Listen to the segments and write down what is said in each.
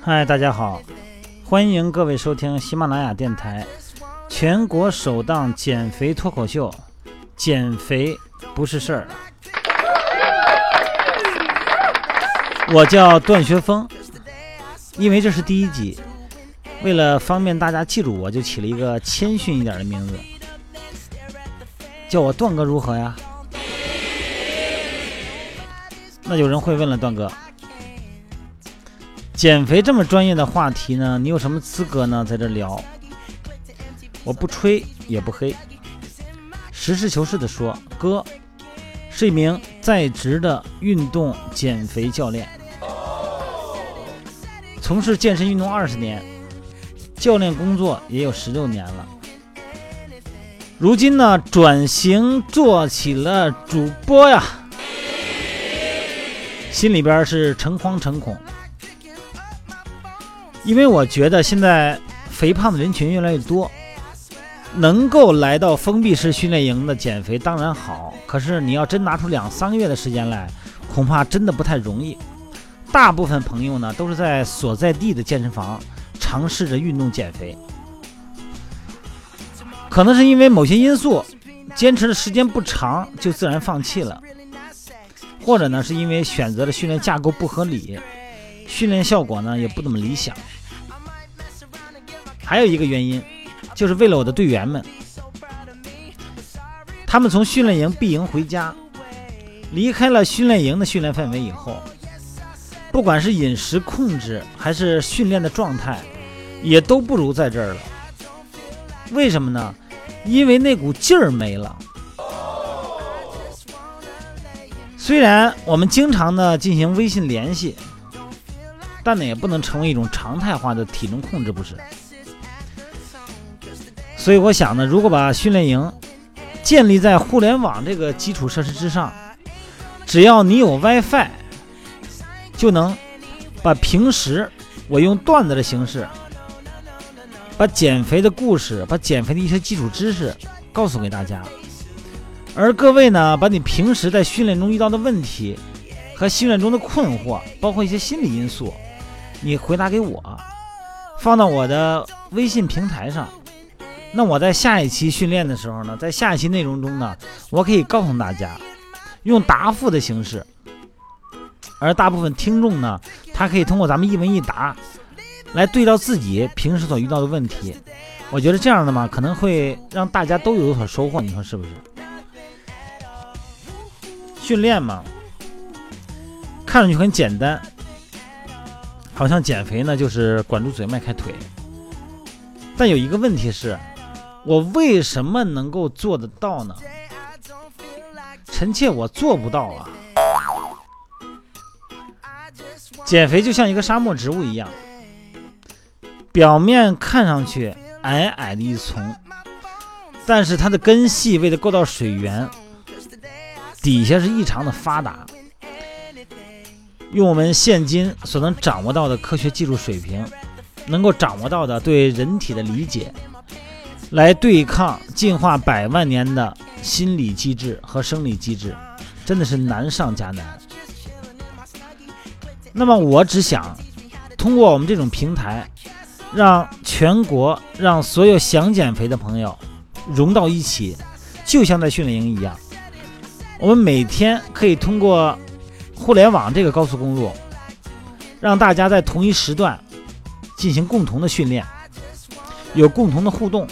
嗨，大家好，欢迎各位收听喜马拉雅电台全国首档减肥脱口秀，减肥不是事儿。我叫段学峰，因为这是第一集，为了方便大家记住我，就起了一个谦逊一点的名字，叫我段哥如何呀？那有人会问了，段哥。减肥这么专业的话题呢，你有什么资格呢？在这聊，我不吹也不黑，实事求是的说，哥是一名在职的运动减肥教练，从事健身运动二十年，教练工作也有十六年了，如今呢转型做起了主播呀，心里边是诚惶诚恐。因为我觉得现在肥胖的人群越来越多，能够来到封闭式训练营的减肥当然好，可是你要真拿出两三个月的时间来，恐怕真的不太容易。大部分朋友呢都是在所在地的健身房尝试着运动减肥，可能是因为某些因素，坚持的时间不长就自然放弃了，或者呢是因为选择的训练架构不合理，训练效果呢也不怎么理想。还有一个原因，就是为了我的队员们，他们从训练营闭营回家，离开了训练营的训练范围以后，不管是饮食控制还是训练的状态，也都不如在这儿了。为什么呢？因为那股劲儿没了。虽然我们经常的进行微信联系，但呢也不能成为一种常态化的体重控制，不是？所以我想呢，如果把训练营建立在互联网这个基础设施之上，只要你有 WiFi，就能把平时我用段子的形式，把减肥的故事，把减肥的一些基础知识告诉给大家。而各位呢，把你平时在训练中遇到的问题和训练中的困惑，包括一些心理因素，你回答给我，放到我的微信平台上。那我在下一期训练的时候呢，在下一期内容中呢，我可以告诉大家，用答复的形式，而大部分听众呢，他可以通过咱们一问一答，来对照自己平时所遇到的问题。我觉得这样的嘛，可能会让大家都有所收获。你说是不是？训练嘛，看上去很简单，好像减肥呢就是管住嘴迈开腿，但有一个问题是。我为什么能够做得到呢？臣妾我做不到啊！减肥就像一个沙漠植物一样，表面看上去矮矮的一丛，但是它的根系为了够到水源，底下是异常的发达。用我们现今所能掌握到的科学技术水平，能够掌握到的对人体的理解。来对抗进化百万年的心理机制和生理机制，真的是难上加难。那么我只想通过我们这种平台，让全国、让所有想减肥的朋友融到一起，就像在训练营一样。我们每天可以通过互联网这个高速公路，让大家在同一时段进行共同的训练，有共同的互动。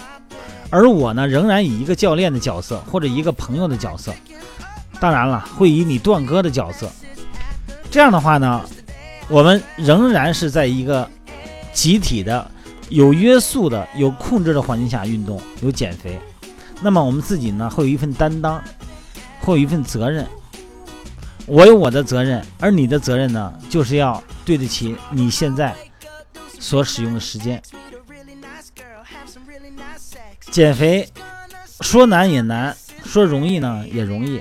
而我呢，仍然以一个教练的角色或者一个朋友的角色，当然了，会以你段哥的角色。这样的话呢，我们仍然是在一个集体的、有约束的、有控制的环境下运动、有减肥。那么我们自己呢，会有一份担当，会有一份责任。我有我的责任，而你的责任呢，就是要对得起你现在所使用的时间。减肥说难也难，说容易呢也容易。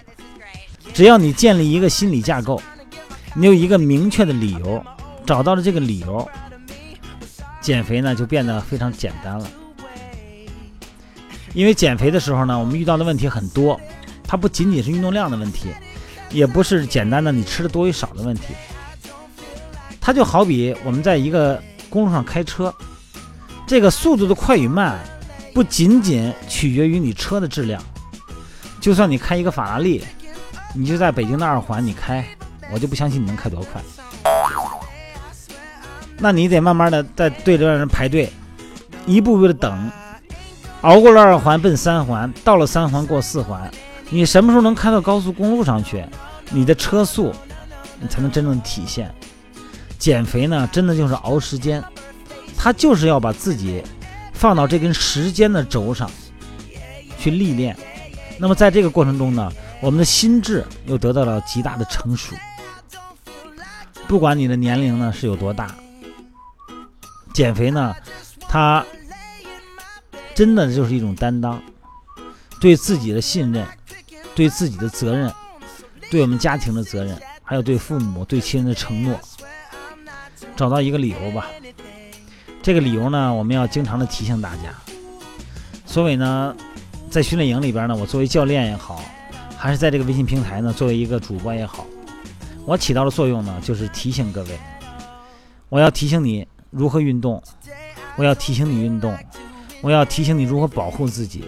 只要你建立一个心理架构，你有一个明确的理由，找到了这个理由，减肥呢就变得非常简单了。因为减肥的时候呢，我们遇到的问题很多，它不仅仅是运动量的问题，也不是简单的你吃的多与少的问题，它就好比我们在一个公路上开车，这个速度的快与慢，不仅仅取决于你车的质量。就算你开一个法拉利，你就在北京的二环你开，我就不相信你能开多快。那你得慢慢的在队里让人排队，一步步的等，熬过了二环奔三环，到了三环过四环，你什么时候能开到高速公路上去？你的车速，你才能真正体现。减肥呢，真的就是熬时间，他就是要把自己放到这根时间的轴上去历练。那么在这个过程中呢，我们的心智又得到了极大的成熟。不管你的年龄呢是有多大，减肥呢，它真的就是一种担当，对自己的信任，对自己的责任，对我们家庭的责任，还有对父母、对亲人的承诺，找到一个理由吧。这个理由呢，我们要经常的提醒大家。所以呢。在训练营里边呢，我作为教练也好，还是在这个微信平台呢，作为一个主播也好，我起到的作用呢，就是提醒各位，我要提醒你如何运动，我要提醒你运动，我要提醒你如何保护自己，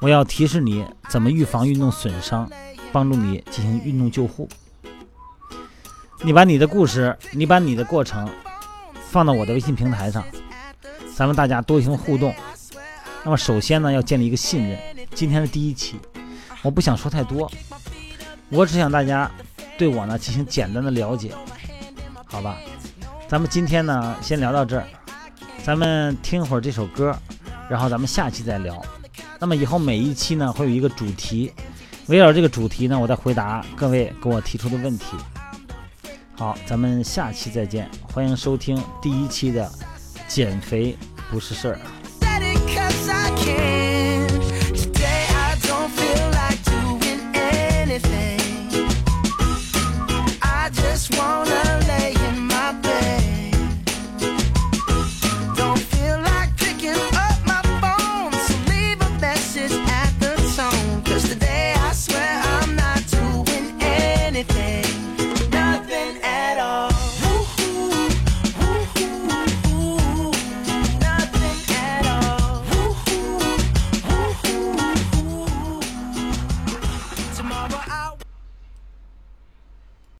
我要提示你怎么预防运动损伤，帮助你进行运动救护。你把你的故事，你把你的过程放到我的微信平台上，咱们大家多行互动。那么首先呢，要建立一个信任。今天是第一期，我不想说太多，我只想大家对我呢进行简单的了解，好吧？咱们今天呢先聊到这儿，咱们听会儿这首歌，然后咱们下期再聊。那么以后每一期呢会有一个主题，围绕这个主题呢，我再回答各位给我提出的问题。好，咱们下期再见，欢迎收听第一期的减肥不是事儿